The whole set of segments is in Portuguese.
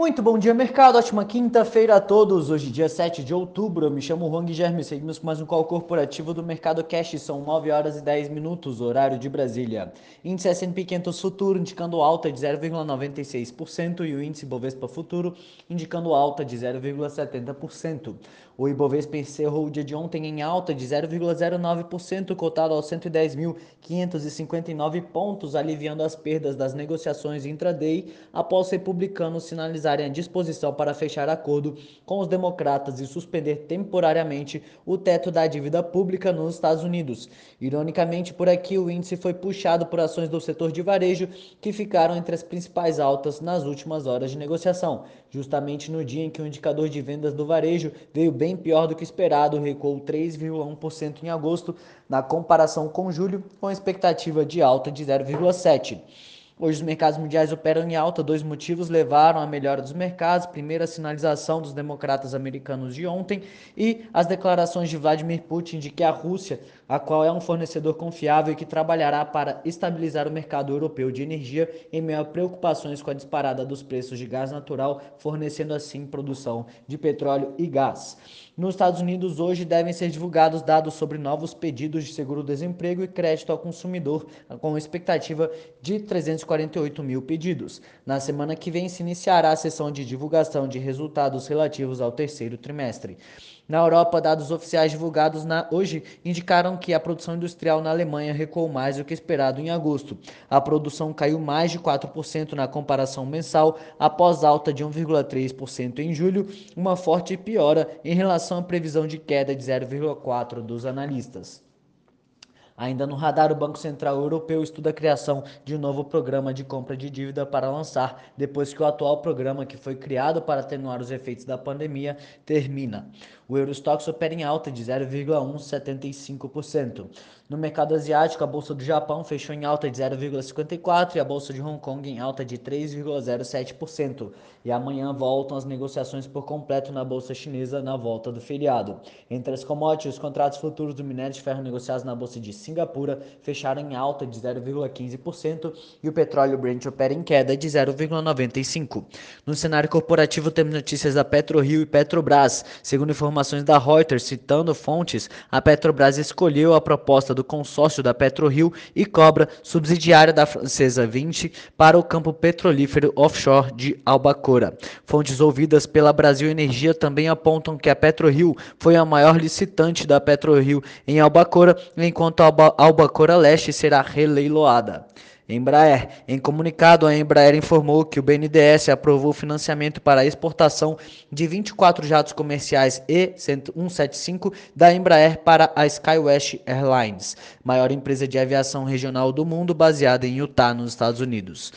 Muito bom dia, mercado. Ótima quinta-feira a todos. Hoje, dia 7 de outubro. Eu me chamo Juan Guilherme. Seguimos com mais um call corporativo do Mercado Cash. São 9 horas e 10 minutos, horário de Brasília. Índice S&P 500 Futuro indicando alta de 0,96% e o índice Bovespa Futuro indicando alta de 0,70%. O Ibovespa encerrou o dia de ontem em alta de 0,09%, cotado aos 110.559 pontos, aliviando as perdas das negociações intraday após republicanos sinalizarem a disposição para fechar acordo com os democratas e suspender temporariamente o teto da dívida pública nos Estados Unidos. Ironicamente, por aqui o índice foi puxado por ações do setor de varejo que ficaram entre as principais altas nas últimas horas de negociação, justamente no dia em que o indicador de vendas do varejo veio bem bem pior do que esperado, recuou 3,1% em agosto, na comparação com julho, com expectativa de alta de 0,7%. Hoje os mercados mundiais operam em alta. Dois motivos levaram à melhora dos mercados. Primeiro, a sinalização dos democratas americanos de ontem e as declarações de Vladimir Putin de que a Rússia, a qual é um fornecedor confiável e que trabalhará para estabilizar o mercado europeu de energia em meio a preocupações com a disparada dos preços de gás natural, fornecendo assim produção de petróleo e gás. Nos Estados Unidos, hoje devem ser divulgados dados sobre novos pedidos de seguro-desemprego e crédito ao consumidor, com expectativa de 348 mil pedidos. Na semana que vem, se iniciará a sessão de divulgação de resultados relativos ao terceiro trimestre. Na Europa, dados oficiais divulgados na, hoje indicaram que a produção industrial na Alemanha recuou mais do que esperado em agosto. A produção caiu mais de 4% na comparação mensal, após alta de 1,3% em julho, uma forte piora em relação à previsão de queda de 0,4% dos analistas. Ainda no radar, o Banco Central Europeu estuda a criação de um novo programa de compra de dívida para lançar depois que o atual programa, que foi criado para atenuar os efeitos da pandemia, termina. O Eurostox opera em alta de 0,175%. No mercado asiático, a bolsa do Japão fechou em alta de 0,54% e a bolsa de Hong Kong em alta de 3,07%. E amanhã voltam as negociações por completo na bolsa chinesa na volta do feriado. Entre as commodities, os contratos futuros do minério de ferro negociados na bolsa de Singapura fecharam em alta de 0,15% e o petróleo Brent opera em queda de 0,95%. No cenário corporativo, temos notícias da PetroRio e Petrobras. Segundo informações da Reuters, citando fontes, a Petrobras escolheu a proposta do consórcio da PetroRio e Cobra, subsidiária da francesa 20, para o campo petrolífero offshore de Albacora. Fontes ouvidas pela Brasil Energia também apontam que a PetroRio foi a maior licitante da PetroRio em Albacora, enquanto a Albacora Leste será releiloada. Embraer. Em comunicado, a Embraer informou que o BNDES aprovou financiamento para a exportação de 24 jatos comerciais E-175 da Embraer para a SkyWest Airlines, maior empresa de aviação regional do mundo baseada em Utah, nos Estados Unidos.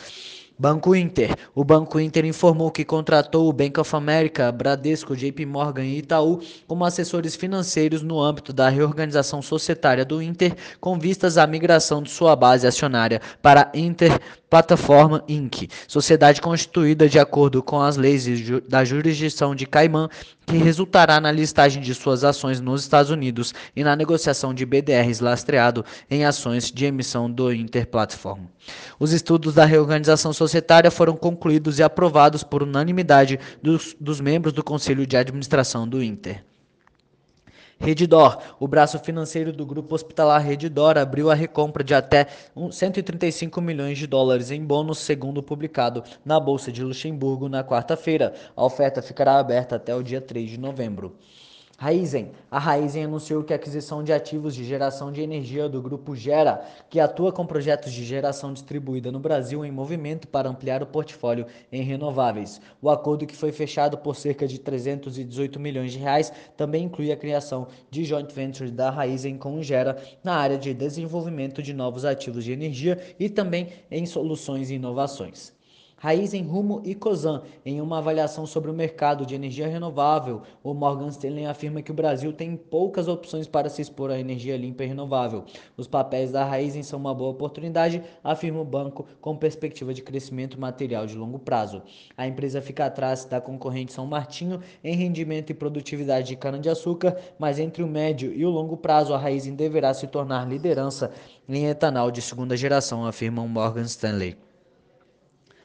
Banco Inter. O Banco Inter informou que contratou o Bank of America, Bradesco, JP Morgan e Itaú como assessores financeiros no âmbito da reorganização societária do Inter, com vistas à migração de sua base acionária para Inter Plataforma Inc., sociedade constituída de acordo com as leis da jurisdição de Caimã, que resultará na listagem de suas ações nos Estados Unidos e na negociação de BDRs lastreado em ações de emissão do Inter Platform. Os estudos da reorganização societária foram concluídos e aprovados por unanimidade dos, dos membros do Conselho de Administração do Inter. Redidor, o braço financeiro do grupo hospitalar Redidor, abriu a recompra de até 135 milhões de dólares em bônus, segundo publicado na Bolsa de Luxemburgo na quarta-feira. A oferta ficará aberta até o dia 3 de novembro. Raizen. A Raizen anunciou que a aquisição de ativos de geração de energia do grupo Gera, que atua com projetos de geração distribuída no Brasil em movimento para ampliar o portfólio em renováveis. O acordo que foi fechado por cerca de 318 milhões de reais também inclui a criação de joint venture da Raizen com o Gera na área de desenvolvimento de novos ativos de energia e também em soluções e inovações. Raizen Rumo e Cosan, em uma avaliação sobre o mercado de energia renovável, o Morgan Stanley afirma que o Brasil tem poucas opções para se expor à energia limpa e renovável. Os papéis da Raizen são uma boa oportunidade, afirma o banco, com perspectiva de crescimento material de longo prazo. A empresa fica atrás da concorrente São Martinho em rendimento e produtividade de cana-de-açúcar, mas entre o médio e o longo prazo, a Raizen deverá se tornar liderança em etanol de segunda geração, afirma o Morgan Stanley.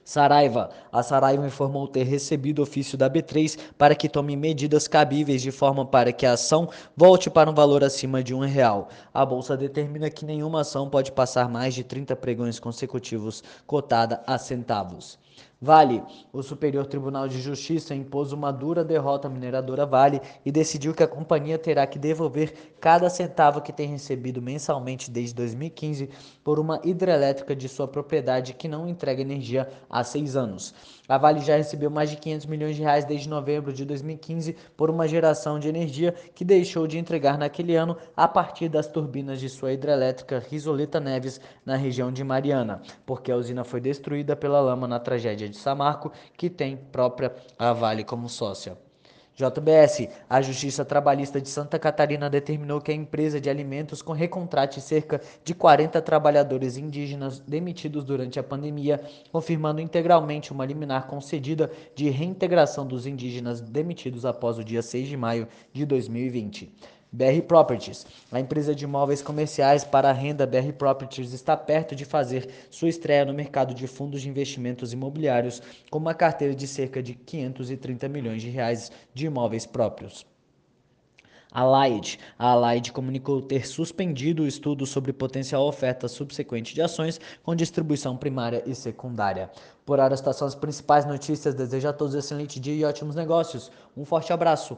Saraiva. A Saraiva informou ter recebido ofício da B3 para que tome medidas cabíveis de forma para que a ação volte para um valor acima de um real. A bolsa determina que nenhuma ação pode passar mais de 30 pregões consecutivos cotada a centavos. Vale, o Superior Tribunal de Justiça impôs uma dura derrota à mineradora Vale e decidiu que a companhia terá que devolver cada centavo que tem recebido mensalmente desde 2015 por uma hidrelétrica de sua propriedade que não entrega energia há seis anos. A Vale já recebeu mais de 500 milhões de reais desde novembro de 2015 por uma geração de energia que deixou de entregar naquele ano a partir das turbinas de sua hidrelétrica Risoleta Neves na região de Mariana, porque a usina foi destruída pela lama na tragédia de Samarco, que tem própria a Vale como sócia. JBS, a Justiça Trabalhista de Santa Catarina determinou que a empresa de alimentos recontrate cerca de 40 trabalhadores indígenas demitidos durante a pandemia, confirmando integralmente uma liminar concedida de reintegração dos indígenas demitidos após o dia 6 de maio de 2020. BR Properties. A empresa de imóveis comerciais para renda BR Properties está perto de fazer sua estreia no mercado de fundos de investimentos imobiliários com uma carteira de cerca de 530 milhões de reais de imóveis próprios. A Light. A Light comunicou ter suspendido o estudo sobre potencial oferta subsequente de ações com distribuição primária e secundária. Por hora, estas são as principais notícias. Desejo a todos um excelente dia e ótimos negócios. Um forte abraço.